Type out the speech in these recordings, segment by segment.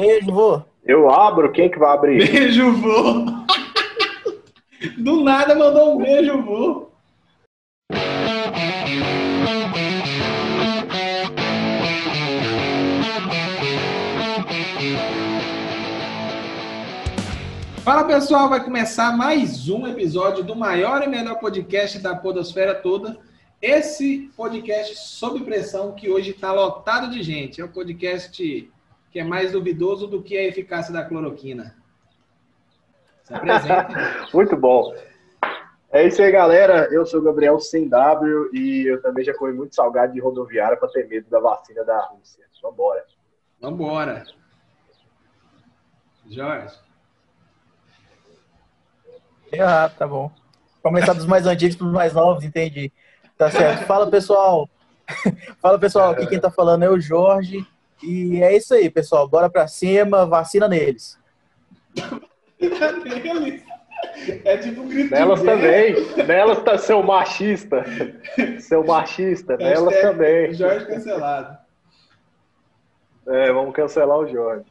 Beijo, vô. Eu abro, quem que vai abrir? Beijo, vô. Do nada mandou um beijo, vô. Fala pessoal, vai começar mais um episódio do maior e melhor podcast da Podosfera toda. Esse podcast sob pressão que hoje está lotado de gente. É o podcast que é mais duvidoso do que a eficácia da cloroquina. Se apresente. Muito bom. É isso aí, galera. Eu sou o Gabriel Sem W e eu também já comi muito salgado de rodoviária para ter medo da vacina da Rússia. Vambora. Vambora. Jorge. Ah, tá bom. Começar dos mais antigos para os mais novos, entendi. Tá certo. Fala, pessoal. Fala, pessoal. Aqui quem tá falando é o Jorge. E é isso aí, pessoal. Bora pra cima, vacina neles. É tipo um grito. Nelas também. Nelas tá seu machista. Seu machista. Nelas também. Jorge cancelado. É, vamos cancelar o Jorge.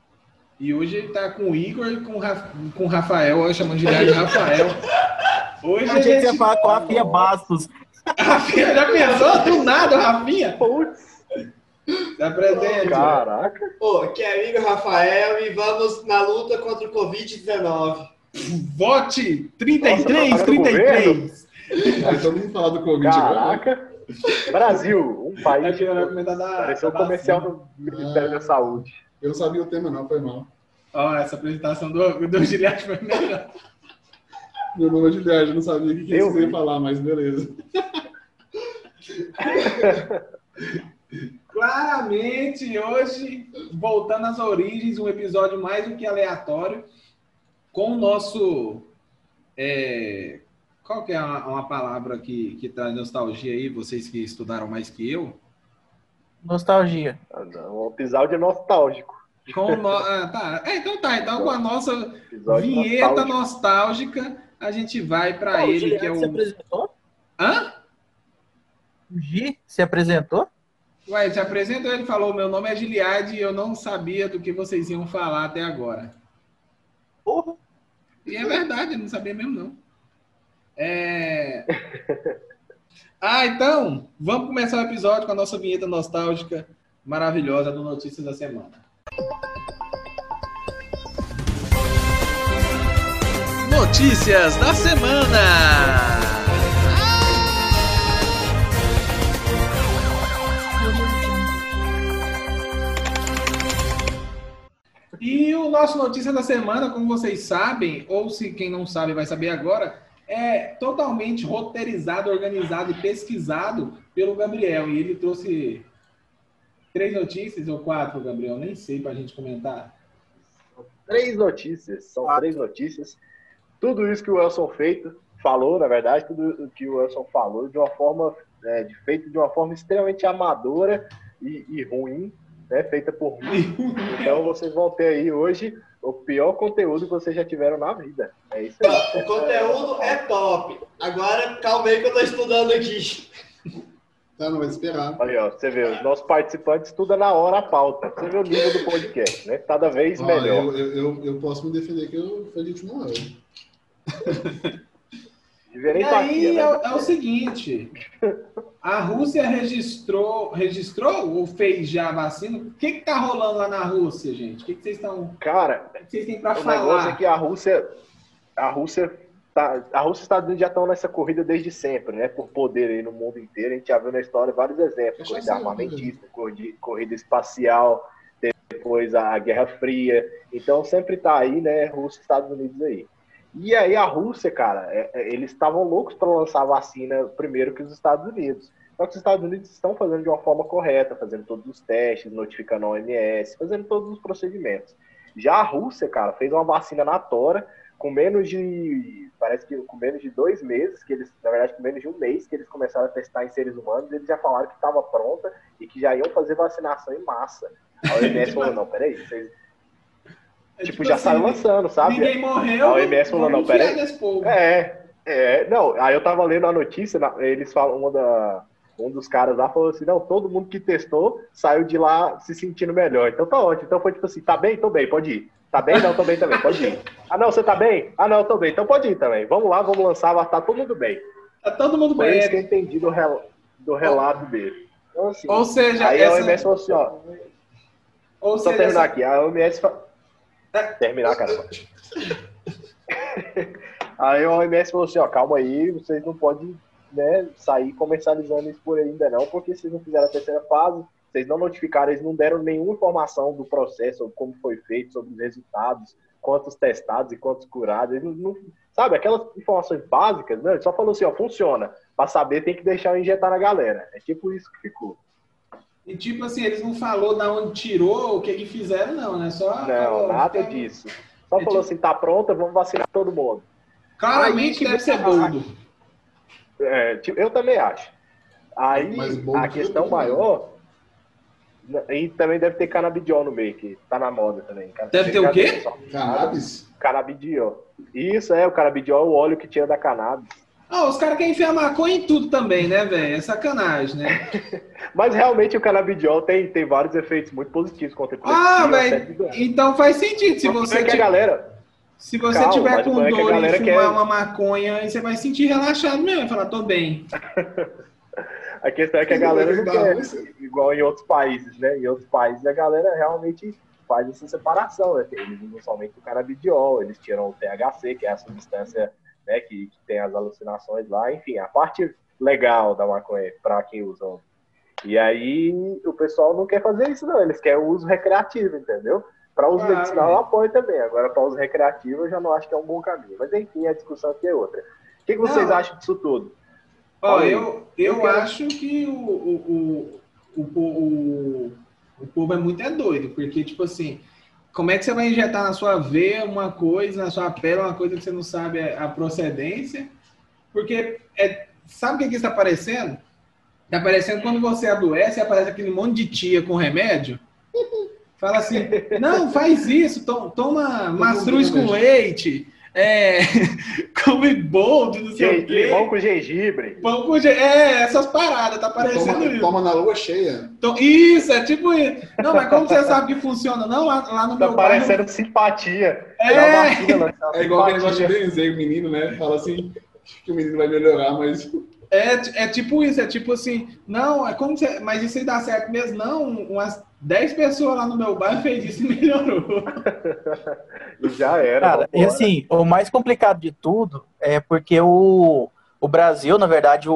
E hoje ele tá com o Igor e com, o com o Rafael, eu chamando de Rafael. Hoje eu a gente ia falar com a Rafinha Bastos. Rafinha, já pensou? Do nada, Rafinha? Putz. Se apresente. Caraca. Ô, aqui é o Igor Rafael e vamos na luta contra o Covid-19. Vote 33, Nossa, 33. Aí todo mundo fala do Covid Caraca. Agora. Brasil, um país. que pareceu um comercial do Ministério ah, da Saúde. Eu não sabia o tema, não, foi mal. Ó, oh, essa apresentação do, do Giliard foi melhor. Meu nome é Giliard, eu não sabia o que, que você ia falar, mas beleza. Claramente, hoje, voltando às origens, um episódio mais do que aleatório, com o nosso. É, qual que é uma, uma, palavra que, que traz nostalgia aí, vocês que estudaram mais que eu? Nostalgia. Um episódio nostálgico. Com no... ah, tá. É, então tá, então com a nossa episódio vinheta nostálgica, a gente vai para ele, que é o. Se apresentou? Hã? O Gi se apresentou? Ué, se apresentou, ele falou: meu nome é Giliade e eu não sabia do que vocês iam falar até agora. Porra! E é verdade, eu não sabia mesmo, não. É... Ah, então, vamos começar o episódio com a nossa vinheta nostálgica maravilhosa do Notícias da Semana. Notícias da Semana! E o nosso notícia da semana, como vocês sabem, ou se quem não sabe vai saber agora, é totalmente roteirizado, organizado e pesquisado pelo Gabriel. E ele trouxe três notícias ou quatro, Gabriel? Nem sei para a gente comentar. Três notícias, são ah. três notícias. Tudo isso que o Wilson feito, falou, na verdade, tudo o que o Wilson falou de uma forma, é, de, feito de uma forma extremamente amadora e, e ruim, né, feita por mim. Então vocês vão ter aí hoje o pior conteúdo que vocês já tiveram na vida. É isso aí. O conteúdo é top. Agora, calma aí que eu tô estudando aqui. Tá, não vai esperar. Aí, ó, você vê, os nossos participantes estudam na hora a pauta. Você vê o nível do podcast, né? Cada vez melhor. Eu, eu, eu, posso me defender que eu fui de última hora. E aí né? é, é, o seguinte: a Rússia registrou, registrou ou fez já a vacina? O que está rolando lá na Rússia, gente? O que, que vocês estão. Cara, o que vocês têm para falar? O negócio é que a Rússia, a Rússia, tá, a Rússia e os Estados Unidos já estão nessa corrida desde sempre, né? Por poder aí no mundo inteiro. A gente já viu na história vários exemplos: corrida armamentista, corrida, corrida espacial, depois a Guerra Fria. Então sempre está aí, né? Rússia e Estados Unidos aí. E aí a Rússia, cara, é, é, eles estavam loucos para lançar a vacina primeiro que os Estados Unidos. Só que os Estados Unidos estão fazendo de uma forma correta, fazendo todos os testes, notificando a OMS, fazendo todos os procedimentos. Já a Rússia, cara, fez uma vacina na tora com menos de. Parece que com menos de dois meses, que eles, na verdade, com menos de um mês que eles começaram a testar em seres humanos, eles já falaram que estava pronta e que já iam fazer vacinação em massa. A OMS falou, não, peraí, vocês é, tipo, tipo, já assim, saiu lançando, sabe? Ninguém morreu. A OMS falou, não, peraí. É, é. Não, aí eu tava lendo a notícia, eles falam, uma da, um dos caras lá falou assim, não, todo mundo que testou saiu de lá se sentindo melhor. Então tá ótimo. Então foi tipo assim, tá bem? Tô bem, pode ir. Tá bem? Não, tô bem também, pode ir. Ah, não, você tá bem? Ah, não, tô bem. Então pode ir também. Vamos lá, vamos lançar, estar todo mundo bem. Tá todo mundo Foi bem. isso que eu entendi do, rel do relato dele. Então, assim, Ou seja, aí a essa- OMS falou assim, ó, Ou só seja, terminar essa- aqui, a OMS... Fa... Terminar, caramba. Aí a OMS falou assim, ó, calma aí, vocês não podem né, sair comercializando isso por aí ainda não, porque vocês não fizeram a terceira fase, vocês não notificaram, eles não deram nenhuma informação do processo, como foi feito, sobre os resultados, quantos testados e quantos curados, eles não, sabe, aquelas informações básicas, né, ele só falou assim, ó, funciona, pra saber tem que deixar eu injetar na galera, é tipo isso que ficou. E tipo assim, eles não falou da onde tirou, o que que fizeram, não, né? Só Não, falou, nada tem- disso. Só É falou tipo- assim, tá pronta, vamos vacinar todo mundo. Claramente Aí que deve ser você- boldo. É, tipo, eu também acho. Aí a que questão tudo, né? maior. E também deve ter canabidiol no meio, que tá na moda também. Deve ter o quê? Cannabis? Canabidiol. Isso é, o canabidiol é o óleo que tira da cannabis. Ah, os caras querem enfiar maconha em tudo também, né, velho? É sacanagem, né? Mas realmente o canabidiol tem, tem vários efeitos muito positivos contra Ah, epilepsia, velho, então faz sentido. Se problema você, é que a ti- galera. se você Calma, tiver mas com dor e fumar quer- uma maconha, você vai sentir relaxado mesmo, vai falar, tô bem. A questão é que a galera não quer, igual em outros países, né? Em outros países a galera realmente faz essa separação, né? Eles usam somente o canabidiol, eles tiram o THC, que é a substância né, que, que tem as alucinações lá, enfim, a parte legal da maconha para quem usa. E aí o pessoal não quer fazer isso, não, eles querem o uso recreativo, entendeu? Para uso medicinal eu apoio também, agora para uso recreativo eu já não acho que é um bom caminho. Mas enfim, a discussão aqui é outra. O que, que vocês Não. acham disso tudo? Ó, eu, eu acho que o, o, o, o, o, o povo é muito é doido, porque, tipo assim, como é que você vai injetar na sua veia uma coisa, na sua pele, uma coisa que você não sabe a procedência? Porque, é, sabe o que, que está aparecendo? Está aparecendo quando você adoece e aparece aquele monte de tia com remédio. Fala assim, não, faz isso, to- toma mastruz com leite, é, come boldo, não sei Gen- o quê. Limão com gengibre. Pão com ge- É, essas paradas, tá parecendo Toma, isso. toma na lua cheia. Então, isso, é tipo isso. Não, mas como você sabe que funciona? Não, lá, lá no Tá meu parecendo simpatia. É. Vacina, né? É igual aquele negócio de benzer o menino, né? Fala assim que o menino vai melhorar, mas bairro, é, é tipo isso, é tipo assim, não, é como você, mas isso aí dá certo mesmo? Não, umas 10 pessoas lá no meu bairro fez isso e melhorou. E já era. Cara, e assim, o mais complicado de tudo é porque o, o Brasil, na verdade, o,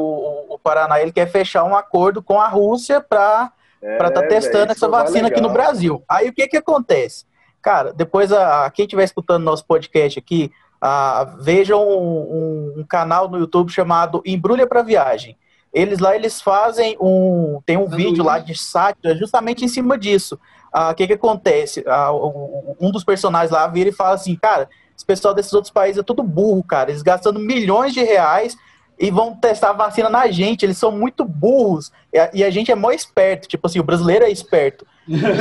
o Paraná, ele quer fechar um acordo com a Rússia para É, para estar velho, testando essa vacina aqui no. Brasil. Aí o que que acontece? Cara, depois a, a- quem estiver escutando nosso podcast aqui, ah, vejam um, um- um canal no YouTube chamado Embrulha para Viagem. Eles lá eles fazem um tem um Ah, vídeo lá de sátira justamente em cima disso. Ah, O que que acontece? Ah, um dos personagens lá vira e fala assim, cara, esse pessoal desses outros países é tudo burro, cara. Eles gastando milhões de reais e vão testar a vacina na gente. Eles são muito burros. E a, gente é mó esperto. Tipo assim, o brasileiro é esperto.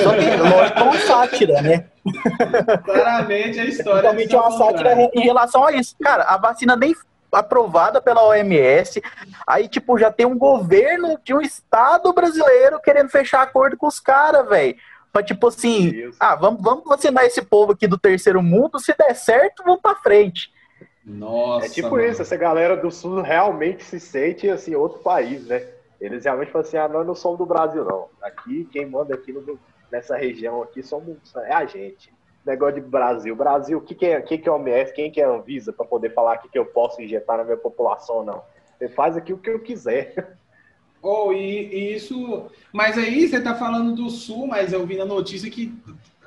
Só que, lógico, é uma sátira, né? Claramente a história Totalmente é uma sátira em relação a isso. Cara, a vacina nem aprovada pela OMS. Aí, tipo, já tem um governo de um estado brasileiro querendo fechar acordo com os caras, velho. Pra, tipo assim, ah, vamos, vamos vacinar esse povo aqui do terceiro mundo. Se der certo, vamos pra frente. Nossa. É tipo mano. isso, essa galera do sul realmente se sente assim, outro país, né? Eles realmente falam assim, ah, nós não somos do Brasil, não. Aqui, quem manda aqui no- nessa região aqui somos, é a gente. Negócio de Brasil. Brasil, o que, que, é, que, que é OMS, quem que é a Anvisa para poder falar o que, que eu posso injetar na minha população ou não? Você faz aqui o que eu quiser. Oh, e, e isso. Mas aí você tá falando do sul, mas eu vi na notícia que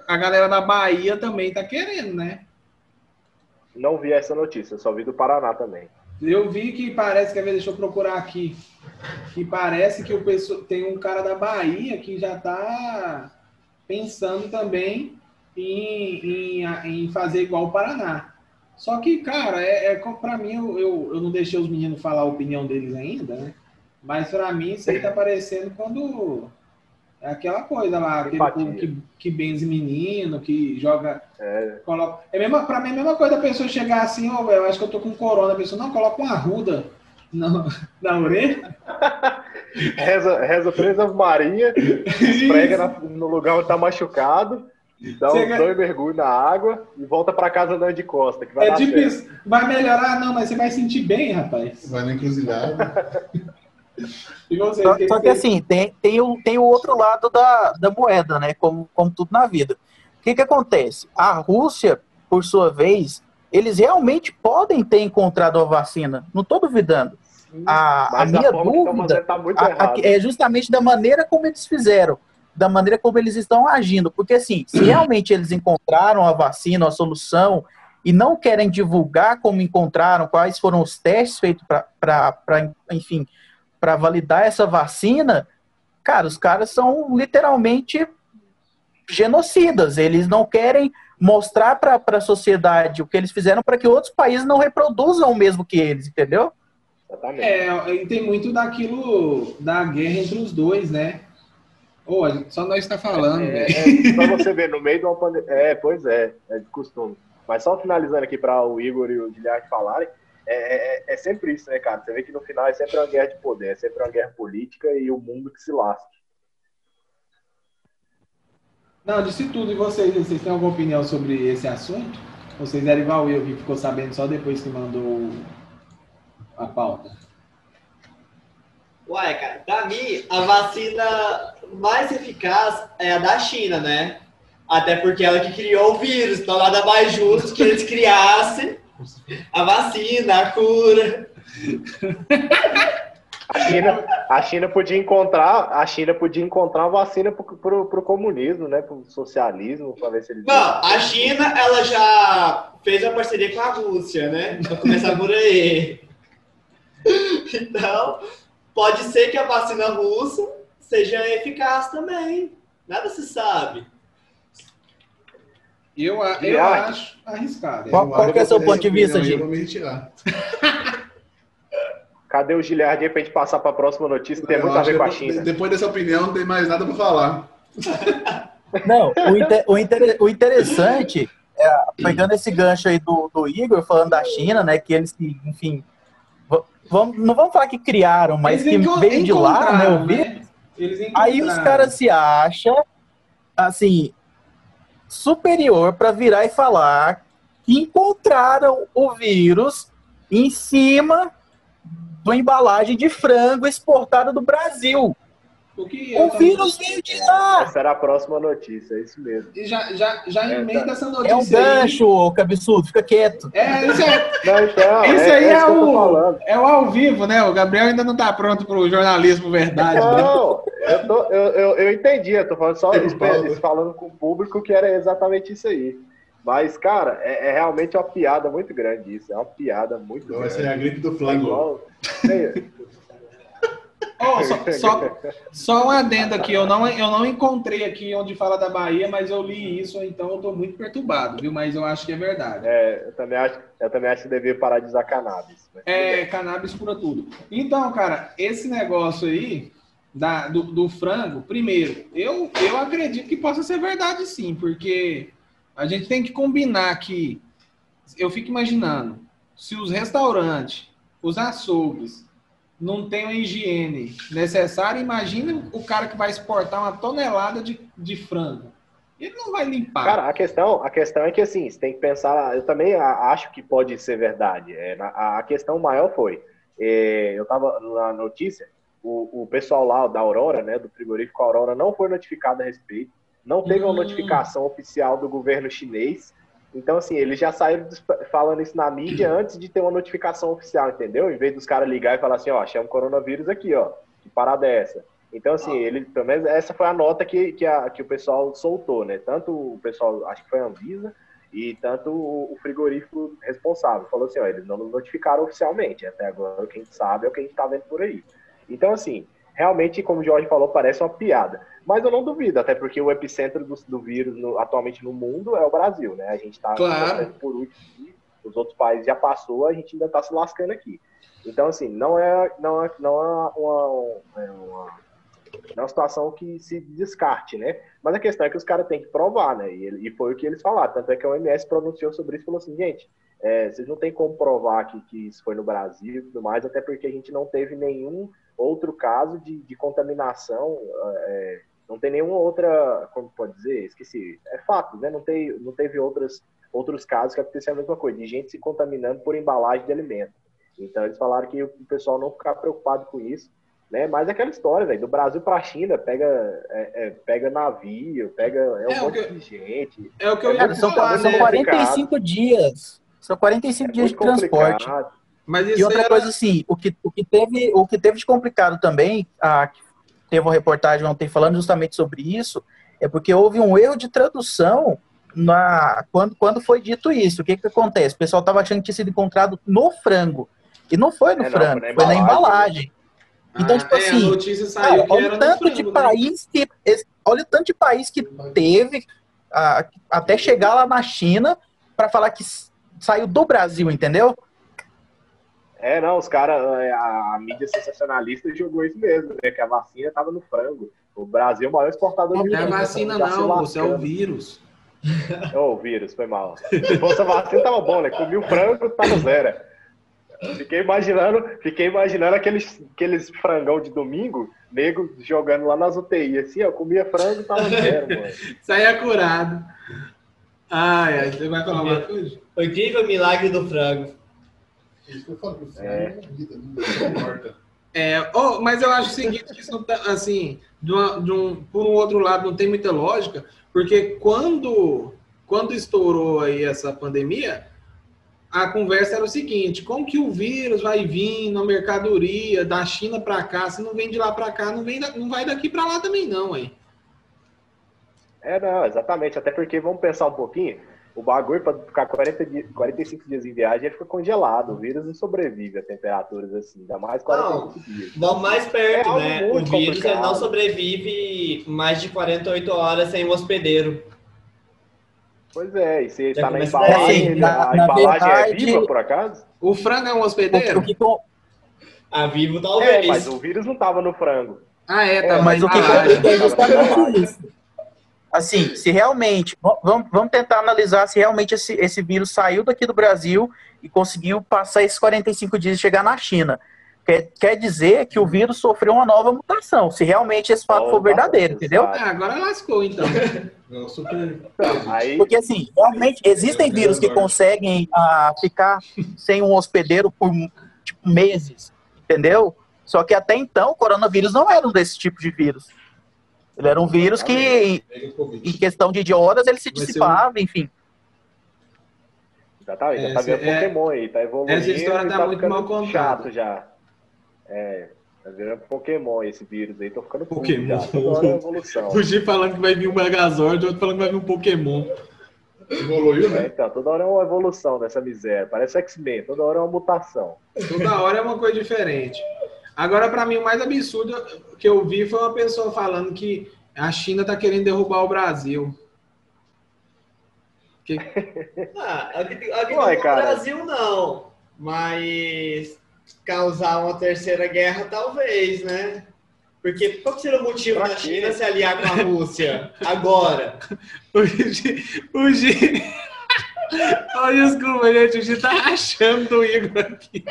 a galera da Bahia também tá querendo, né? Não vi essa notícia, só vi do Paraná também. Eu vi que parece, ver, deixa eu procurar aqui. Que parece que o pessoal, tem um cara da Bahia que já tá pensando também em, em, em fazer igual o Paraná. Só que, cara, é, é pra mim, eu, eu, eu não deixei os meninos falar a opinião deles ainda, né? Mas pra mim isso aí tá parecendo quando. É aquela coisa lá, aquele povo que, que benze menino, que joga É, Coloca... É mesmo, pra mim é a mesma coisa a pessoa chegar assim, velho, eu acho que eu tô com corona. A pessoa, não, coloca uma arruda na, na orelha. reza, reza três Ave Maria, esfrega na- no lugar onde tá machucado, dá Você uns ganha- dois mergulhos na água e volta pra casa andando de costa, que vai É tipo certo. isso. Vai melhorar? Não, mas você vai sentir bem, rapaz. Vai na encruzilhada. Só, que só que assim, tem, tem, o, tem o outro lado da, da moeda, né? Como, como tudo na vida. O que, que acontece? A Rússia, por sua vez, eles realmente podem ter encontrado a vacina. Não estou duvidando. A, a minha dúvida tá muito a- a- é justamente da maneira como eles fizeram, da maneira como eles estão agindo. Porque, assim, se realmente eles encontraram a vacina, a solução, e não querem divulgar como encontraram, quais foram os testes feitos para, enfim, para validar essa vacina, cara, os caras são literalmente genocidas. Eles não querem mostrar para a sociedade o que eles fizeram para que outros países não reproduzam o mesmo que eles, entendeu? É, e tem muito daquilo da guerra entre os dois, né? Ô, a gente- só nós está falando, É, é, pra você ver, no meio de uma pandemia. É, pois é, é de costume. Mas só finalizando aqui para o Igor e o Guilherme falarem, é, é, é sempre isso, né, cara? Você vê que no final é sempre uma guerra de poder, é sempre uma guerra política e o mundo que se lasca. Não, disse tudo. E vocês, vocês têm alguma opinião sobre esse assunto? Vocês eram igual eu, que ficou sabendo só depois que mandou a pauta. Ué, cara, pra mim, a vacina mais eficaz é a da China, né? Até porque ela que criou o vírus, então nada mais justo que eles criassem a vacina, a cura. A China, a China podia encontrar, a China podia encontrar uma vacina pro, pro, pro comunismo, né? Pro socialismo, para ver se eles. Não, a China, ela já fez uma parceria com a Rússia, né? Pra começar por aí. Então, pode ser que a vacina russa seja eficaz também. Nada se sabe. Eu, eu acho arriscado. Qual- qual é seu Essa ponto de vista, opinião aí Gi? Eu vou me retirar. Cadê o Giliardinho pra gente passar pra próxima notícia? que Tem muito a ver com a China. Depois dessa opinião, não tem mais nada pra falar. Não, o, inte- o inter- o interessante, é, pegando esse gancho aí do, do Igor, falando da China, né, que eles, que, enfim, vamos, não vamos falar que criaram, mas Eles que veio de lá, né, o né? Aí os caras se acham, assim, superior para virar e falar que encontraram o vírus em cima da embalagem de frango exportada do Brasil. O que O vírus veio de lá! Essa era a próxima notícia, é isso mesmo. E já, já, já É, emenda tá. essa É um notícia aí. gancho, ô cabeçudo, fica quieto. É, isso é, Não, então, aí é isso que eu tô o, falando. é o ao vivo, né? O Gabriel ainda não tá pronto pro jornalismo verdade. né? Não, eu, tô, eu, eu, eu entendi, eu tô falando só falando com o público que era exatamente isso aí. Mas, cara, é, é realmente uma piada muito grande isso. É uma piada muito grande. essa é a gripe do É flango. igual- Ó, só, só, só um adendo aqui, eu não, eu não encontrei aqui onde fala da Bahia, mas eu li isso, então eu tô muito perturbado, viu? Mas eu acho que é verdade. é, eu, também acho, eu também acho que devia parar de usar cannabis. É, cannabis pura tudo. Então, cara, esse negócio aí da, do, do frango, primeiro, eu, eu acredito que possa ser verdade sim, porque a gente tem que combinar que eu fico imaginando, se os restaurantes, os açougues, não têm a higiene necessária, imagina o cara que vai exportar uma tonelada de, de frango. Ele não vai limpar. Cara, a questão, a questão é que assim, você tem que pensar. Eu também acho que pode ser verdade. É, a, a questão maior foi, é, eu tava na notícia, o, o pessoal lá da Aurora, né, do frigorífico Aurora, não foi notificado a respeito. Não teve uma Hum. notificação oficial do governo chinês. Então, assim, eles já saíram falando isso na mídia antes de ter uma notificação oficial, entendeu? Em vez dos caras ligar e falar assim, ó, um coronavírus aqui, ó. Que parada é essa? Então, assim, ele, pelo menos essa foi a nota que, que, a- que o pessoal soltou, né? Tanto o pessoal, acho que foi a Anvisa, e tanto o, frigorífico responsável. Falou assim, ó, eles não nos notificaram oficialmente. Até agora o que a gente sabe é o que a gente tá vendo por aí. Então, assim, realmente, como o Jorge falou, parece uma piada. Mas eu não duvido, até porque o epicentro do, do vírus no- atualmente no mundo é o Brasil, né? A gente tá Claro. por último os outros países já passou, a gente ainda tá se lascando aqui. Então, assim, não é, não é, não é uma, é uma não é uma situação que se descarte, né? Mas a questão é que os caras têm que provar, né? E, foi o que eles falaram. Tanto é que a OMS pronunciou sobre isso e falou assim, gente, é, vocês não têm como provar que, que isso foi no Brasil e tudo mais, até porque a gente não teve nenhum outro caso de, de contaminação, é, não tem nenhuma outra, como pode dizer, esqueci, é fato, né? Não, tem, não teve outras, outros casos que aconteceram a mesma coisa, de gente se contaminando por embalagem de alimento. Então eles falaram que o pessoal não ficar preocupado com isso, né? Mas é aquela história, velho, do Brasil para a China, pega, é, é, pega navio, pega é um É, o monte que- de gente. É o que eu É ia Cara, são, falar, são né? 45 dias. São 45 É dias de transporte. Mas E outra era- coisa assim, o que, o que, teve, o que teve de complicado também, a, teve uma reportagem ontem falando justamente sobre isso, é porque houve um erro de tradução na, quando, quando foi dito isso. O que, que acontece? O pessoal estava achando que tinha sido encontrado no frango. E não foi no É, não, frango, foi na foi na embalagem. Então, Ah, tipo é, assim, a notícia saiu Cara, que olha o tanto frango, de né? país que. Olha o tanto de país que teve ah, até chegar lá na China para falar que saiu do Brasil, entendeu? É, não, os caras, a, a mídia sensacionalista jogou isso mesmo, né? Que a vacina tava no frango. O Brasil é o maior exportador de Não é vacina tá não, moço, é o vírus. Ô, o vírus, foi mal. Se fosse a vacina, tava bom, né? Comi o frango, tava zero. Fiquei imaginando, fiquei imaginando aqueles, aqueles frangão de domingo, nego jogando lá nas UTI, assim, ó, comia frango e tava zero, mano. Saia curado. Ai, ai, você vai falar uma coisa? O incrível milagre do frango. É. é oh, mas eu acho o seguinte, que isso tá, assim, de, uma- de um, por um outro lado, não tem muita lógica, porque quando, quando estourou aí essa pandemia, a conversa era o seguinte, como que o vírus vai vir na mercadoria da China para cá, se não vem de lá para cá, não, vem da- não vai daqui para lá também não, hein? É, não, exatamente. Até porque, vamos pensar um pouquinho, o bagulho para ficar 40 dias, 45 dias em viagem, ele fica congelado. O vírus não sobrevive a temperaturas assim, ainda mais 45 dias. Vamos mais perto, É né? O vírus não sobrevive mais de 48 horas sem um hospedeiro. Pois é, e você Já tá na embalagem, assim, na- a na embalagem é verdade- viva, por acaso? O frango é um O, hospedeiro? o A vivo É, talvez. mas o vírus não tava no frango. Ah, é, tá. É, mas o que Ah, complica é embalagem. justamente isso. Assim, se realmente. Vamos, vamos tentar analisar se realmente esse, esse vírus saiu daqui do Brasil e conseguiu passar esses 45 dias e chegar na China. Quer, quer dizer que o vírus sofreu uma nova mutação, se realmente esse fato for Opa, verdadeiro, entendeu? Ah, agora lascou, então. Eu super. Aí, Porque, assim, realmente existem vírus que conseguem ah, ficar sem um hospedeiro por tipo, meses, entendeu? Só que até então o coronavírus não era um desse tipo de vírus. Ele era um vírus que, em questão de horas, ele se dissipava, enfim. já tá, já É, tá vendo é- Pokémon aí, tá evoluindo. essa história e tá muito ficando mal contada. chato já. É, tá virando Pokémon esse vírus aí, tô ficando Pokémon. já. Toda hora é evolução. O G falando que vai vir um Megazord, o outro falando que vai vir um Pokémon. Evoluiu, É, né? então, toda hora é uma evolução dessa miséria. Parece X-Men, toda hora é uma mutação. Toda hora é uma coisa diferente. Agora, pra mim, o mais absurdo que eu vi foi uma pessoa falando que a China tá querendo derrubar o Brasil. Que- Ah, aqui, aqui Uai, no cara. Brasil não. Mas causar uma terceira guerra, talvez, né? Porque qual que seria o motivo Pra da quê? China se aliar com a Rússia agora? O G. O G. Oh, desculpa, gente. O G tá rachando do Igor aqui.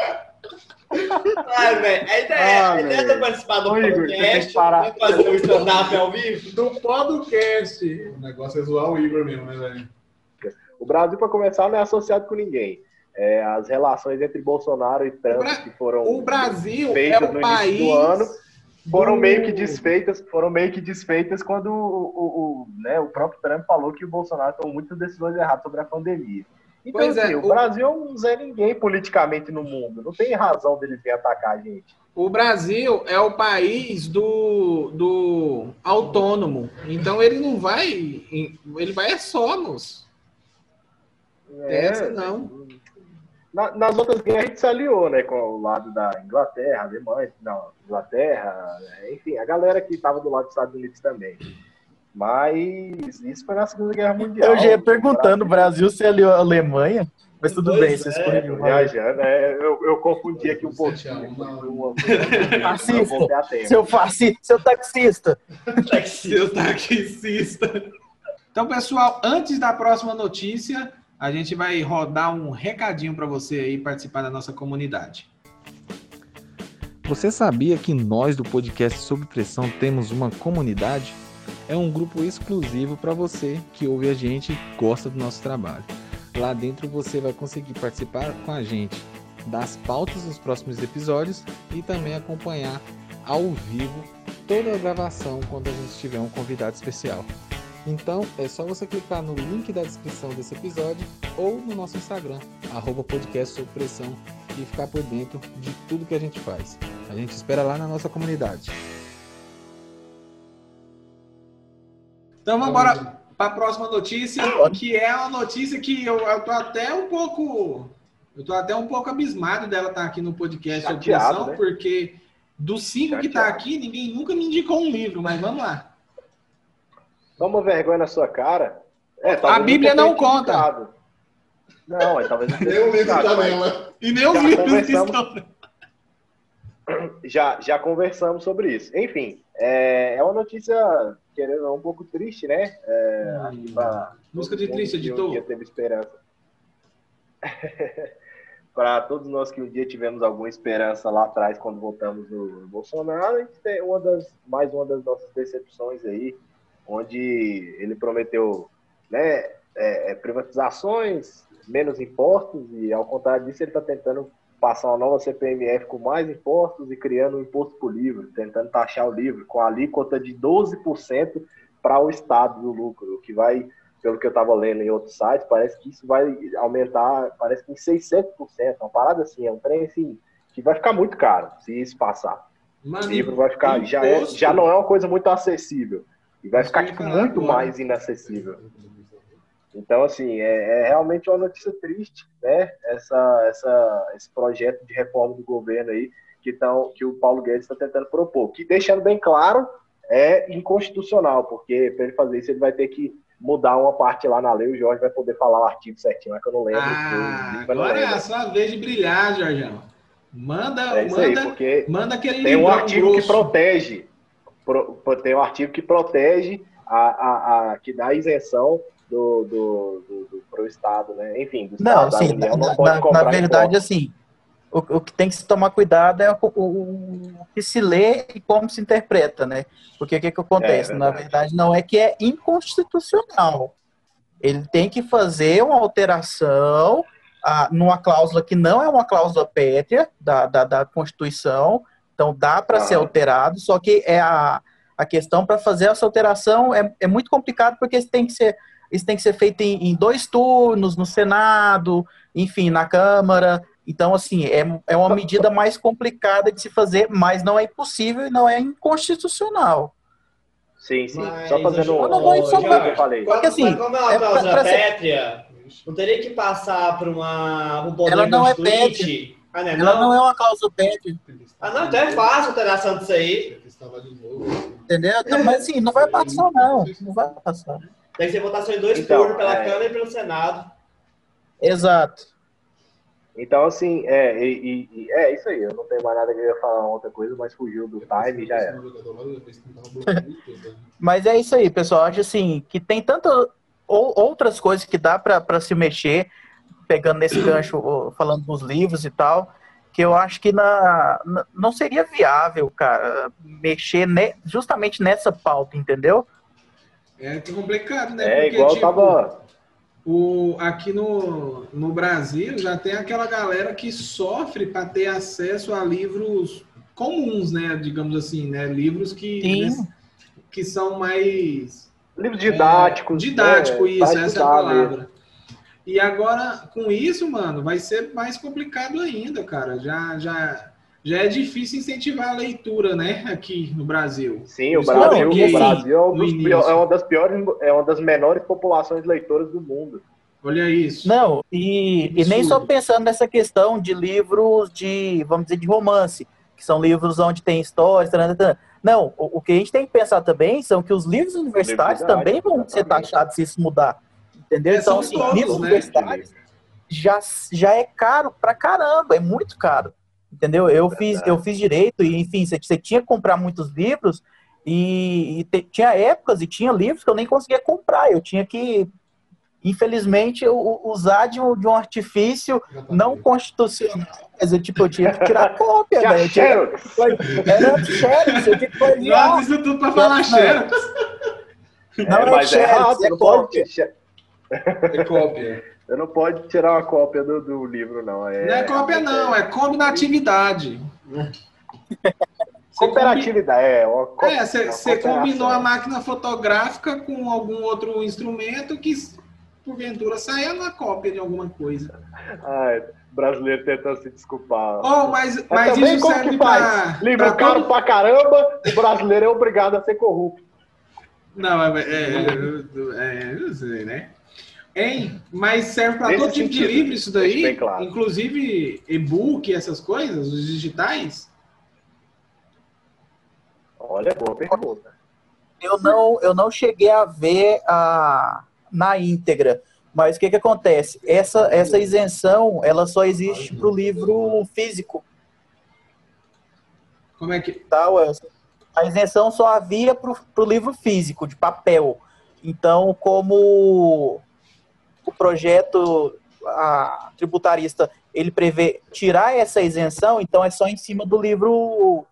Ai, velho, a ideia, Ah, a ideia velho. de participar do Ô, Igor, podcast, que parar. fazer um stand-up ao vivo. Do podcast. O negócio é zoar o Igor mesmo, né, velho? O Brasil, para começar, não é associado com ninguém. É, as relações entre Bolsonaro e Trump, Bra- que foram O Brasil é feitas o no país. início do ano, foram do- meio que desfeitas, foram meio que desfeitas quando o, o, o, né, o próprio Trump falou que o Bolsonaro tomou muitas decisões erradas sobre a pandemia. Então, Pois é, assim, o o- Brasil é um Zé Ninguém politicamente no mundo. Não tem razão deles vir atacar a gente. O Brasil é o país do, do autônomo. Então ele não vai. Ele vai é somos. É, Essa não. Na- nas outras guerras a gente se aliou, né, com o lado da Inglaterra, Alemanha, não, Inglaterra, né, enfim, a galera que estava do lado dos Estados Unidos também. Mas isso foi na Segunda Guerra Mundial. Eu já ia perguntando, o Brasil se aliou à Alemanha? Mas tudo Dois bem, você zero. escolheu. valeu. Viajando, é, eu, eu confundi aqui um pouquinho. Fascista. Seu fascista, seu taxista. Seu taxista. Então, pessoal, antes da próxima notícia, a gente vai rodar um recadinho para você aí participar da nossa comunidade. Você sabia que nós do podcast Sob Pressão temos uma comunidade? É um grupo exclusivo para você que ouve a gente e gosta do nosso trabalho. Lá dentro você vai conseguir participar com a gente das pautas dos próximos episódios e também acompanhar ao vivo toda a gravação quando a gente tiver um convidado especial. Então é só você clicar no link da descrição desse episódio ou no nosso Instagram, arroba podcast Sob Pressão e ficar por dentro de tudo que a gente faz. A gente espera lá na nossa comunidade. Então, vamos embora para a próxima notícia, que é uma notícia que eu, eu tô até um pouco. Eu tô até um pouco abismado dela estar aqui no podcast Sob Chateado, Pressão, né? porque dos cinco que tá Chateado. aqui, ninguém nunca me indicou um livro, mas vamos lá. Toma vergonha na sua cara. É, A Bíblia não conta. Não, é talvez não tenha Nem o livro tá mas nela. E nem os Já livros estão. já, já conversamos sobre isso. Enfim, é, é uma notícia, querendo ou não, um pouco triste, né? É, que pra Música de todo triste, um editor. dia teve esperança. Para todos nós que um dia tivemos alguma esperança lá atrás quando votamos no Bolsonaro, a gente tem uma das, mais uma das nossas decepções aí, onde ele prometeu né, é, é, privatizações, menos impostos, e ao contrário disso ele está tentando passar uma nova CPMF com mais impostos e criando um imposto por livro, tentando taxar o livro com a alíquota de 12% para o Estado do lucro, o que vai pelo que eu estava lendo em outros sites, parece que isso vai aumentar, parece que em 600%, uma parada assim, é um trem assim, que vai ficar muito caro se isso passar. O Mano, livro vai ficar, já, é, já não é uma coisa muito acessível, e vai ficar que tipo, muito mais inacessível. Então, assim, é, é realmente uma notícia triste, né? Essa, essa, esse projeto de reforma do governo aí que, tão, que o Paulo Guedes está tentando propor. Que, deixando bem claro, é inconstitucional, porque para ele fazer isso, ele vai ter que mudar uma parte lá na lei. O Jorge vai poder falar o artigo certinho, é que eu não lembro. Ah, eu- eu agora é lembro. a sua vez de brilhar, Jorjão. Manda, É isso aí, manda, manda aquele tem um artigo que grosso. protege, pro- tem um artigo que protege a, a, a- que dá isenção do, do, do, do pro Estado, né? Enfim, do Não, Estado da sim, na, não na- na verdade, assim, o, o que tem que se tomar cuidado é o, o- o que se lê e como se interpreta, né? Porque o que, que acontece? É na verdade. verdade, não é que é inconstitucional. Ele tem que fazer uma alteração ah, numa cláusula que não é uma cláusula pétrea da, da, da Constituição, então dá para ser Aham. alterado, só que é a, a questão para fazer essa alteração é, é muito complicado porque isso tem que ser, isso tem que ser feito em, em dois turnos, no Senado, enfim, na Câmara. Então, assim, é, é uma medida mais complicada de se fazer, mas não é impossível e não é inconstitucional. Sim, sim. Mas, Só fazendo eu um. não vou um- só- eu falei. Porque, assim, mas como é uma é pra- pra ser- pétrea, não teria que passar por uma, um poder Ela não é constituinte? Ah, não, é Ela não? não é uma cláusula pétrea, Ah, não, então é fácil a alteração disso aí. Entendeu? Então, Mas, assim, não vai passar, não. Não vai passar. Tem que ser votação em dois Então, turnos, pela é. Câmara e pelo Senado. Exato. Então, assim, é, e, e- e- é isso aí. Eu não tenho mais nada que eu ia falar outra coisa, mas fugiu do time e já era. Mas é isso aí, pessoal. Acho assim que tem tantas ou, outras coisas que dá para se mexer, pegando nesse gancho, falando dos livros e tal, que eu acho que na, na- não seria viável, cara, mexer ne- justamente nessa pauta, entendeu? É complicado, né? É, Porque, igual tipo, tava. o, aqui no, no Brasil já tem aquela galera que sofre para ter acesso a livros comuns, né? Digamos assim, né? Livros que, Sim. que são mais Livros didáticos. É, didático, né, isso, essa é a palavra. E agora, com isso, mano, vai ser mais complicado ainda, cara. Já, já, já é difícil incentivar a leitura, né, aqui no Brasil. Sim, o Brasil, o Brasil é, um pior- é uma das piores, é uma das menores populações leitoras do mundo. Olha isso. Não, e, e nem só pensando nessa questão de livros de, vamos dizer, de romance, que são livros onde tem histórias, não, o, o que a gente tem que pensar também são que os livros universitários também vão ser exatamente. taxados se isso mudar, entendeu? É, então, são assim, todos, livros né? universitários já, já é caro pra caramba, é muito caro. Entendeu? Eu fiz, eu fiz direito e, enfim, você, você tinha que comprar muitos livros e, e te, tinha épocas e tinha livros que eu nem conseguia comprar. Eu tinha que, infelizmente, usar de um, de um artifício não constitucional. Quer dizer, tipo, eu tinha que tirar cópia, velho. Eu tinha- Xerox. Era Xerox, eu tinha que folhear. Nossa, isso tudo pra falar Não. Xerox. Não É, é mas é Xerox, errado, é você não pode, cópia. tirar- É cópia. você não pode tirar uma cópia do, do livro, não. É, Não é cópia, não, é combinatividade. Cooperativa, é. Co- É, você combinou a máquina fotográfica com algum outro instrumento que, porventura, saia na cópia de alguma coisa. Ai, brasileiro tentando se desculpar. Oh, mas, Mas mas também isso como serve que pra... faz? Livro pra caro todo- pra caramba, o brasileiro é obrigado a ser corrupto. Não, é, é, é, é, não sei, né? Hein? Mas serve para todo tipo de livro isso daí? bem claro. Inclusive e-book, essas coisas, os digitais? Olha, boa pergunta. Eu não, eu não cheguei a ver a, na íntegra. Mas o que, que acontece? Essa, essa isenção ela só existe para o livro físico, Como é que... tá? A isenção só havia para o livro físico, de papel. Então, como o projeto a, tributarista ele prevê tirar essa isenção, então é só em cima do livro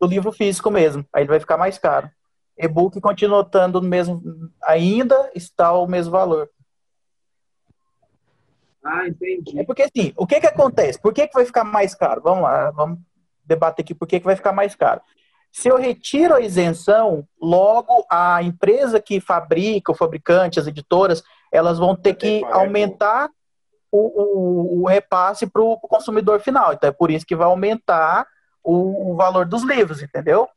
do livro físico mesmo. Aí ele vai ficar mais caro. E-book continua estando no mesmo, ainda está o mesmo valor. Ah, entendi. É porque assim, o que que acontece? Por que que vai ficar mais caro? Vamos lá, vamos debater aqui por que que vai ficar mais caro. Se eu retiro a isenção, logo a empresa que fabrica, o fabricante, as editoras, elas vão ter que aumentar o, o, o repasse para o consumidor final. Então é por isso que vai aumentar o, o valor dos livros, entendeu?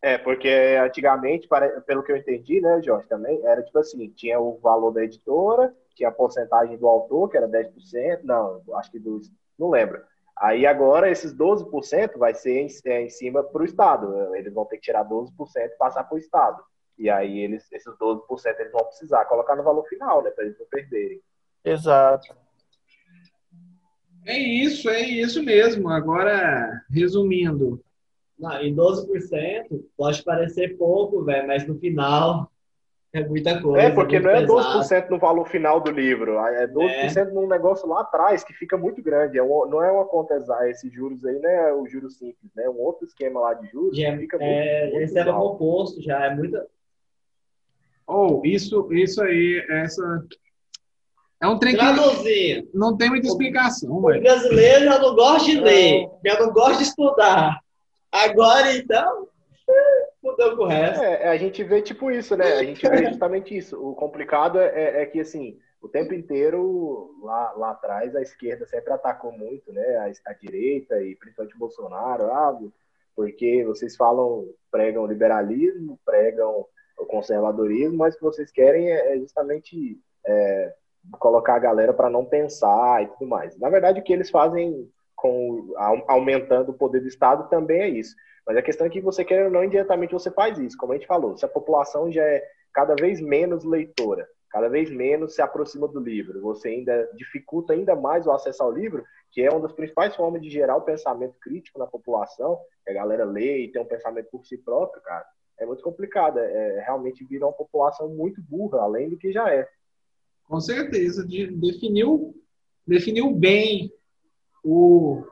É, porque antigamente, pelo que eu entendi, né, Jorge, também, era tipo assim, tinha o valor da editora, tinha a porcentagem do autor, que era 10%, não, acho que dos, não lembro. Aí agora esses 12% vai ser em, é, em cima para o Estado, eles vão ter que tirar 12% e passar para o Estado. E aí eles, esses 12% eles vão precisar colocar no valor final, né, para eles não perderem. Exato. É isso, é isso mesmo. Agora, resumindo, Não, e 12% pode parecer pouco, velho, mas no final é muita coisa. É, porque muito não é pesado. 12% no valor final do livro, é 12% num negócio lá atrás que fica muito grande. É um- não é uma conta exata, esses juros aí não é o juro simples, né? É um outro esquema lá de juros Já que fica muito, é, muito esse era já é muita. ou isso, isso aí, essa. É um trem que não tem muita explicação, o velho. brasileiro já não gosta de ler, já não gosta de estudar. Agora, então, com o resto. É, é, a gente vê tipo isso, né? A gente vê justamente isso. O complicado é, é que, assim, o tempo inteiro, lá, lá atrás, a esquerda sempre atacou muito, né? A, a direita e principalmente o Bolsonaro, ah, porque vocês falam, pregam liberalismo, pregam o conservadorismo, mas o que vocês querem é é justamente é, colocar a galera para não pensar e tudo mais. Na verdade, o que eles fazem com au- aumentando o poder do Estado também é isso. Mas a questão é que você quer ou não, indiretamente você faz isso. Como a gente falou, se a população já é cada vez menos leitora, cada vez menos se aproxima do livro, você ainda dificulta ainda mais o acesso ao livro, que é uma das principais formas de gerar o pensamento crítico na população, que a galera lê e tem um pensamento por si próprio, cara. É muito complicado. É, realmente vira uma população muito burra, além do que já é. Com certeza, de- definiu, definiu bem o,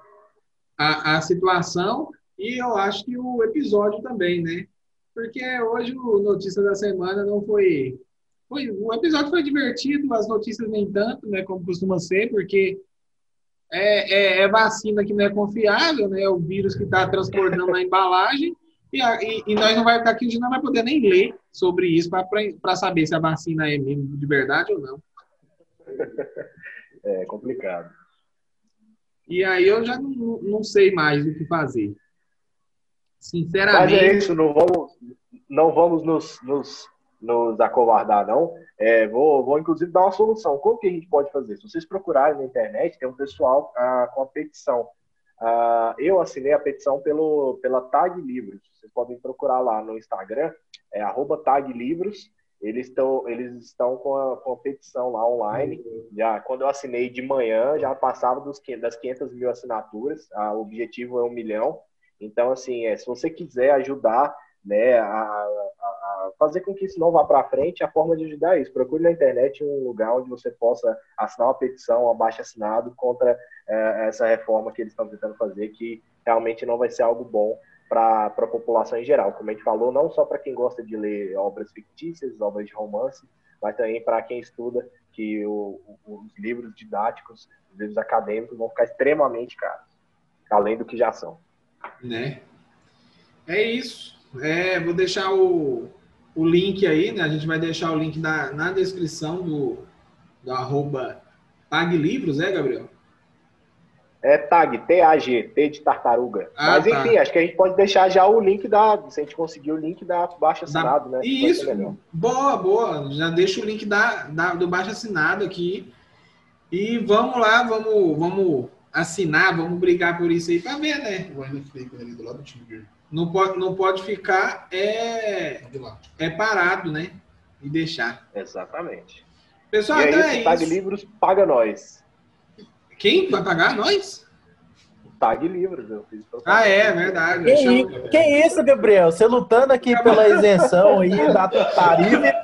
a, a situação e eu acho que o episódio também, né? Porque hoje o Notícia da Semana não foi, foi. O episódio foi divertido, as notícias nem tanto, né? Como costuma ser, porque é, é, é vacina que não é confiável, né? O vírus que está transportando na embalagem. E, e- e nós não vai ficar aqui, a gente não vai poder nem ler sobre isso para saber se a vacina é mesmo de verdade ou não. É complicado. E aí eu já não, não sei mais o que fazer. Mas Sinceramente, é isso, não vamos, não vamos nos, nos, nos acovardar, não. É, vou, vou, inclusive, dar uma solução. Como que a gente pode fazer? Se vocês procurarem na internet, tem um pessoal ah, com a petição. Ah, eu assinei a petição pelo, pela Tag Livros. Vocês podem procurar lá no Instagram, é arroba Tag Livros. Eles estão eles estão com a, com a petição lá online. Já quando eu assinei de manhã, já passava dos, 500 das 500 mil assinaturas. O objetivo é um milhão. Então, assim, é, se você quiser ajudar né, a, a- a fazer com que isso não vá para frente, a forma de ajudar é isso. Procure na internet um lugar onde você possa assinar uma petição, um abaixo assinado contra eh, essa reforma que eles estão tentando fazer, que realmente não vai ser algo bom para a população em geral. Como a gente falou, não só para quem gosta de ler obras fictícias, obras de romance, mas também para quem estuda, que o- o- os livros didáticos, os livros acadêmicos vão ficar extremamente caros, além do que já são. né? É isso. É, vou deixar o, o link aí, né? A gente vai deixar o link na, na descrição do, do arroba PagLivros, é, Gabriel? É tag, T-A-G, T de tartaruga. Ah, Mas tá. enfim, acho que a gente pode deixar já o link da. Se a gente conseguir o link da baixa Da- assinado, né? Vai ser Isso, boa, boa. Já deixa o link da, da- do baixo assinado aqui. E vamos lá, vamos, vamos assinar, vamos brigar por isso aí para ver, né? O ali do lado do Tiger. Não pode, não pode ficar é, é parado, né? E deixar. Exatamente. Pessoal, e então aí, é o Tag isso. Livros paga nós. Quem vai pagar? Nós? Tag Livros, eu fiz. Ah, é, verdade. Que, Chama- i- que isso, Gabriel? Você lutando aqui pela isenção aí da tarifa.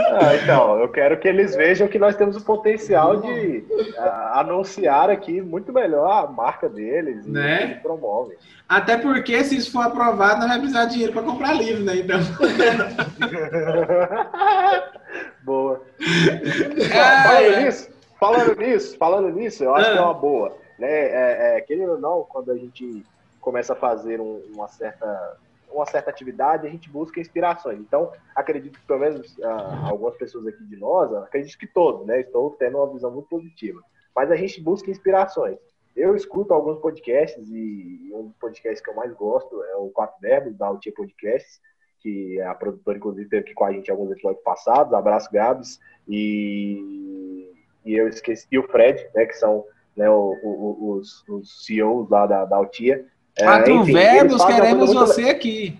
Ah, então, eu quero que eles vejam que nós temos o potencial de ah, anunciar aqui muito melhor a marca deles e Né? eles promovem. Até porque, se isso for aprovado, não vai precisar de dinheiro para comprar livro, né? Então. boa. Ah, falando é. nisso, falando nisso, falando nisso, eu acho Ah. que é uma boa. Né? É, é, querendo ou não, quando a gente começa a fazer um- uma, certa, uma certa atividade, a gente busca inspirações. Então, acredito que pelo menos ah, algumas pessoas aqui de nós, acredito que todos, né? Estou tendo uma visão muito positiva. Mas a gente busca inspirações. Eu escuto alguns podcasts e um dos podcasts que eu mais gosto é o Quatro Verbos, da Altia Podcasts, que é a produtora, inclusive, teve aqui com a gente alguns episódios passados. Abraço, Gabs. E, e eu esqueci, e o Fred, né, que são né, o- o- os, os CEOs lá da, da Altia. É, Quatro enfim, verbos, queremos você aqui.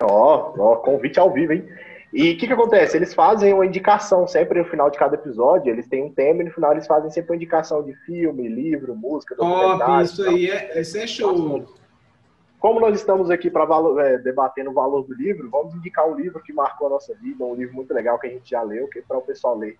Ó, ó, convite ao vivo, hein? E o que, que acontece? Eles fazem uma indicação sempre no final de cada episódio, eles têm um tema e no final eles fazem sempre uma indicação de filme, livro, música, documentário. isso tal. aí é, isso é show. Como nós estamos aqui para debatendo o valor do livro, vamos indicar um livro que marcou a nossa vida, um livro muito legal que a gente já leu, que é para o pessoal ler.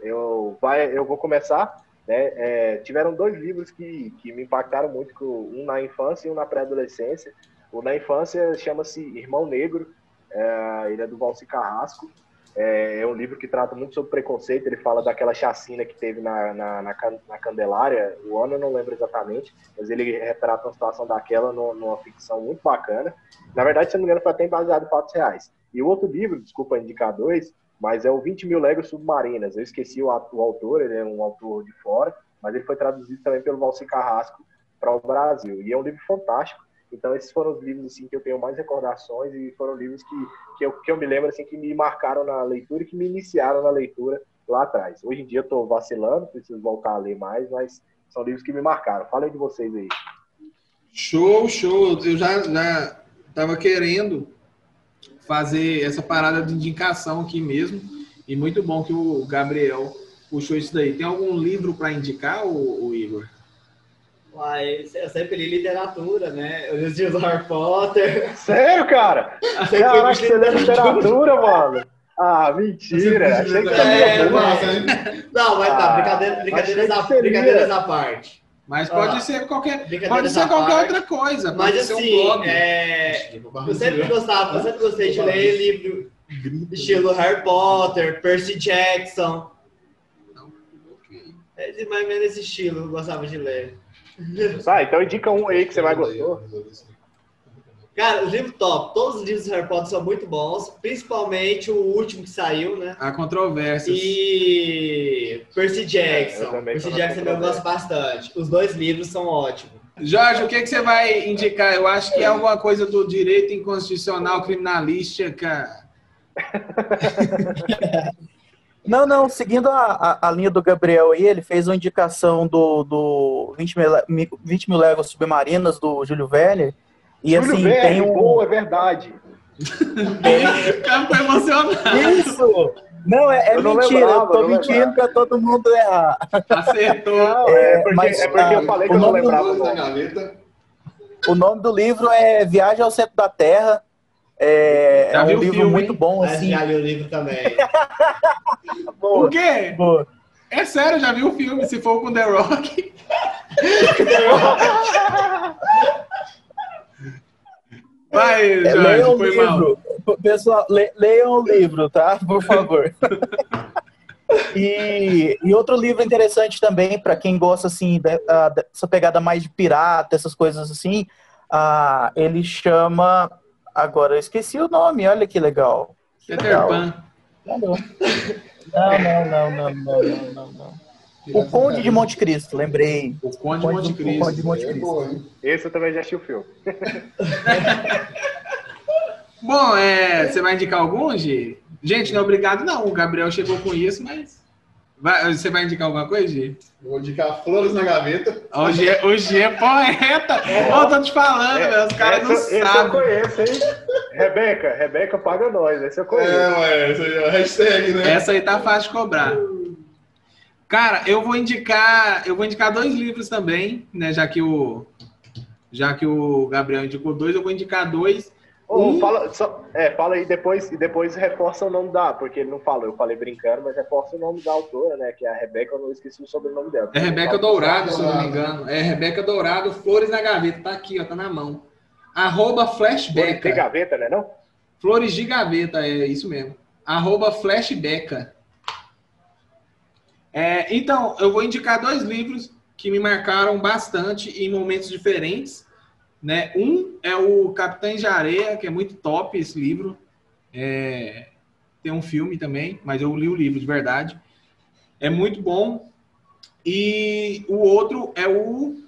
Eu, vai, eu vou começar. Né? É, tiveram dois livros que, que me impactaram muito, um na infância e um na pré-adolescência. O na infância chama-se Irmão Negro, é, ele é do Valci Carrasco. É, é um livro que trata muito sobre preconceito. Ele fala daquela chacina que teve na, na, na, na Candelária. O ano eu não lembro exatamente, mas ele retrata uma situação daquela no- numa ficção muito bacana. Na verdade, se não me engano, foi até baseado em fatos reais. E o outro livro, desculpa indicar dois, mas é o 20 mil léguas submarinas. Eu esqueci o, o autor, ele é um autor de fora, mas ele foi traduzido também pelo Valci Carrasco para o Brasil. E é um livro fantástico. Então, esses foram os livros assim, que eu tenho mais recordações e foram livros que, que, eu, que eu me lembro assim, que me marcaram na leitura e que me iniciaram na leitura lá atrás. Hoje em dia eu estou vacilando, preciso voltar a ler mais, mas são livros que me marcaram. Falem de vocês aí. Show, show. Eu já, já tava querendo fazer essa parada de indicação aqui mesmo. E muito bom que o Gabriel puxou isso daí. Tem algum livro para indicar, o, o Igor? Uai, eu sempre li literatura, né? Eu li os do Harry Potter. Sério, cara? Sempre Caraca, li você lê literatura, mano. Ah, mentira. Achei que você É, mano. muito. Não, mas tá, Ah, à, que brincadeiras à parte. Mas Ah, pode ser qualquer, pode ser qualquer parte. outra coisa. Pode Mas ser um assim, blog. é, eu sempre gostava, eu sempre gostei de ler livro estilo Harry Potter, Percy Jackson. É mais ou menos esse estilo eu gostava de ler. Ah, então indica um aí que você mais gostou. Cara, os livros top. Todos os livros do Harry Potter são muito bons, principalmente o último que saiu, né? Há controvérsias. E Percy É, Jackson. também Percy Jackson eu gosto bastante. Os dois livros são ótimos. Jorge, o que, que você vai indicar? Eu acho que é alguma coisa do direito inconstitucional criminalística. Não, não, seguindo a, a, a linha do Gabriel aí, ele fez uma indicação do, do 20, mil, mi- 20 mil léguas submarinas do Júlio Verne. E Júlio assim, Verne, tem um. boa, é verdade. O cara foi emocionado. Isso! Não, é, é Eu não mentira. lembrava, eu tô mentindo pra todo mundo errar. Acertou. Não, É, é, porque, mas, é porque ah, eu falei que o eu não nome do lembrava. O nome do livro é Viagem ao Centro da Terra. É, é um livro filme, muito hein? bom, assim. já li o livro também. Boa, O quê? boa. É sério, já vi o filme. Se for com The Rock. Vai, É, Jorge, leiam o foi mal. livro. Pessoal, le- leiam o livro, tá? Por favor. E, e outro livro interessante também, para quem gosta assim de- dessa pegada mais de pirata, essas coisas assim, ah, ele chama. Agora eu esqueci o nome, olha que legal. Peter. Pan. Não, não, não, não, não, não, não, não. O Conde de Monte Cristo, lembrei. O Conde de Conde Monte do- o Conde de Cristo. Monte É Cristo. boa, hein? Esse eu também já assisti o filme. Bom, é, você vai indicar algum, Gi? Gente, não é obrigado, não. O Gabriel chegou com isso, mas. Vai- você vai indicar alguma coisa, Gi? Vou indicar Flores na gaveta. O G, o G é poeta. Ó, tô te falando, velho. Os caras não esse, esse eu sabem. conheço, hein? Rebeca, Rebeca paga nós, esse eu conheço. É, ué, essa aí é a hashtag, né? Essa aí tá fácil de cobrar. Cara, eu vou indicar, eu vou indicar dois livros também, né? Já que o já que o Gabriel indicou dois, eu vou indicar dois. Ô, Um- fala, só, é, fala aí depois, e depois reforça o nome da, porque ele não falou, eu falei brincando, mas reforça o nome da autora, né? Que é a Rebeca, eu não esqueci o sobrenome dela. É Rebeca Dourado, se eu não me engano. É Rebeca Dourado, Flores na Gaveta. Tá aqui, ó, tá na mão. Arroba Tem Flashbeca. gaveta, né? Não? Flores de Gaveta, é isso mesmo. Arroba Flashbeca. É, então, eu vou indicar dois livros que me marcaram bastante em momentos diferentes. Né? Um é o Capitães de Areia, que é muito top esse livro. É, tem um filme também, mas eu li o livro de verdade. É muito bom. E o outro é o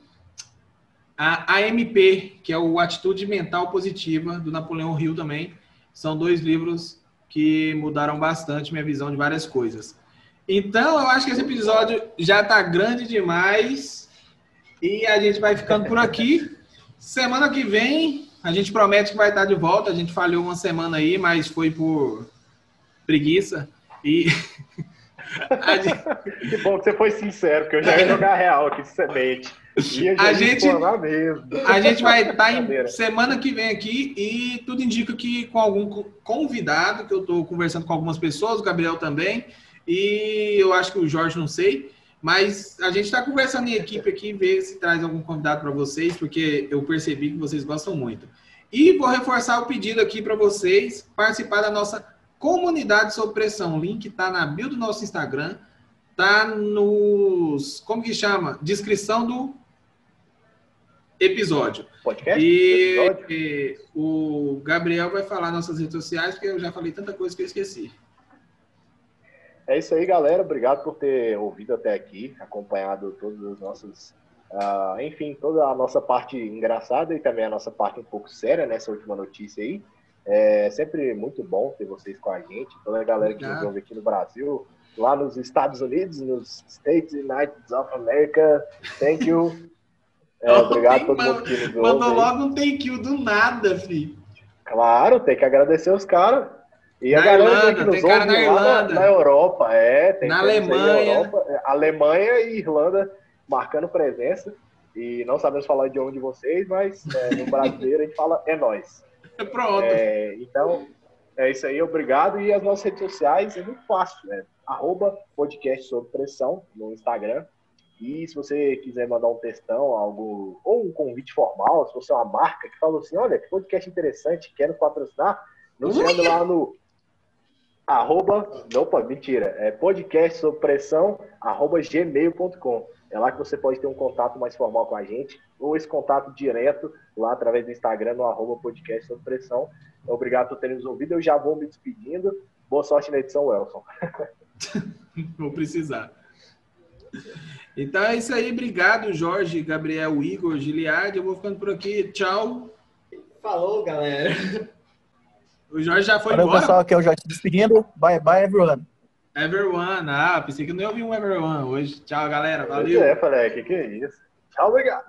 a AMP, que é o Atitude Mental Positiva, do Napoleão Hill também. São dois livros que mudaram bastante minha visão de várias coisas. Então, eu acho que esse episódio já tá grande demais e a gente vai ficando por aqui. Semana que vem, a gente promete que vai estar de volta. A gente falhou uma semana aí, mas foi por preguiça. E gente- Que bom que você foi sincero, porque eu já ia jogar real aqui de semente. A gente-. A gente vai estar em Brincadeira. semana que vem aqui e tudo indica que com algum co- convidado, que eu estou conversando com algumas pessoas, o Gabriel também, e eu acho que o Jorge não sei, mas a gente está conversando em equipe aqui, ver se traz algum convidado para vocês, porque eu percebi que vocês gostam muito. E vou reforçar o pedido aqui para vocês participar da nossa comunidade sob pressão. O link está na bio do nosso Instagram, tá nos. Como que chama? Descrição do episódio. Podcast? E, Episódio? e o Gabriel vai falar nas nossas redes sociais, porque eu já falei tanta coisa que eu esqueci. É isso aí, galera. Obrigado por ter ouvido até aqui, acompanhado todos os nossos. ah, enfim, toda a nossa parte engraçada e também a nossa parte um pouco séria nessa última notícia aí. É sempre muito bom ter vocês com a gente, toda a galera que nos ouve aqui no Brasil, lá nos Estados Unidos, nos States United of America. Thank you. É, obrigado a todo mundo que nos ouve. Mandou logo um thank you do nada, filho. Claro, tem que agradecer os caras. E a Na galera Irlanda, tem cara na Irlanda. Na, Europa, é. Tem Na Alemanha. Europa, é, Alemanha e Irlanda marcando presença. E não sabemos falar de onde vocês, mas é, no brasileiro a gente fala é nós. Pronto. É, então, é isso aí, obrigado. E as nossas redes sociais é muito fácil, né? Arroba podcast sob pressão no Instagram. E se você quiser mandar um textão, algo, ou um convite formal, se você é uma marca que falou assim, olha, que podcast interessante, quer nos patrocinar, nos chame lá no arroba, opa, mentira, é podcast sob pressão, arroba gmail.com. É lá que você pode ter um contato mais formal com a gente, ou esse contato direto lá através do Instagram, no arroba podcast pressão. Obrigado por terem nos ouvido, eu já vou me despedindo. Boa sorte na edição, Welson. Vou precisar. Então é isso aí. Obrigado, Jorge, Gabriel, Igor, Giliard. Eu vou ficando por aqui. Tchau. Falou, galera. O Jorge já foi Valeu, embora. pessoal, aqui é o Jorge se despedindo. Bye, bye, everyone. Everyone. Ah, pensei que não ia ouvir um Everyone hoje. Tchau, galera. Valeu. É, falei, que que é isso? Tchau, obrigado.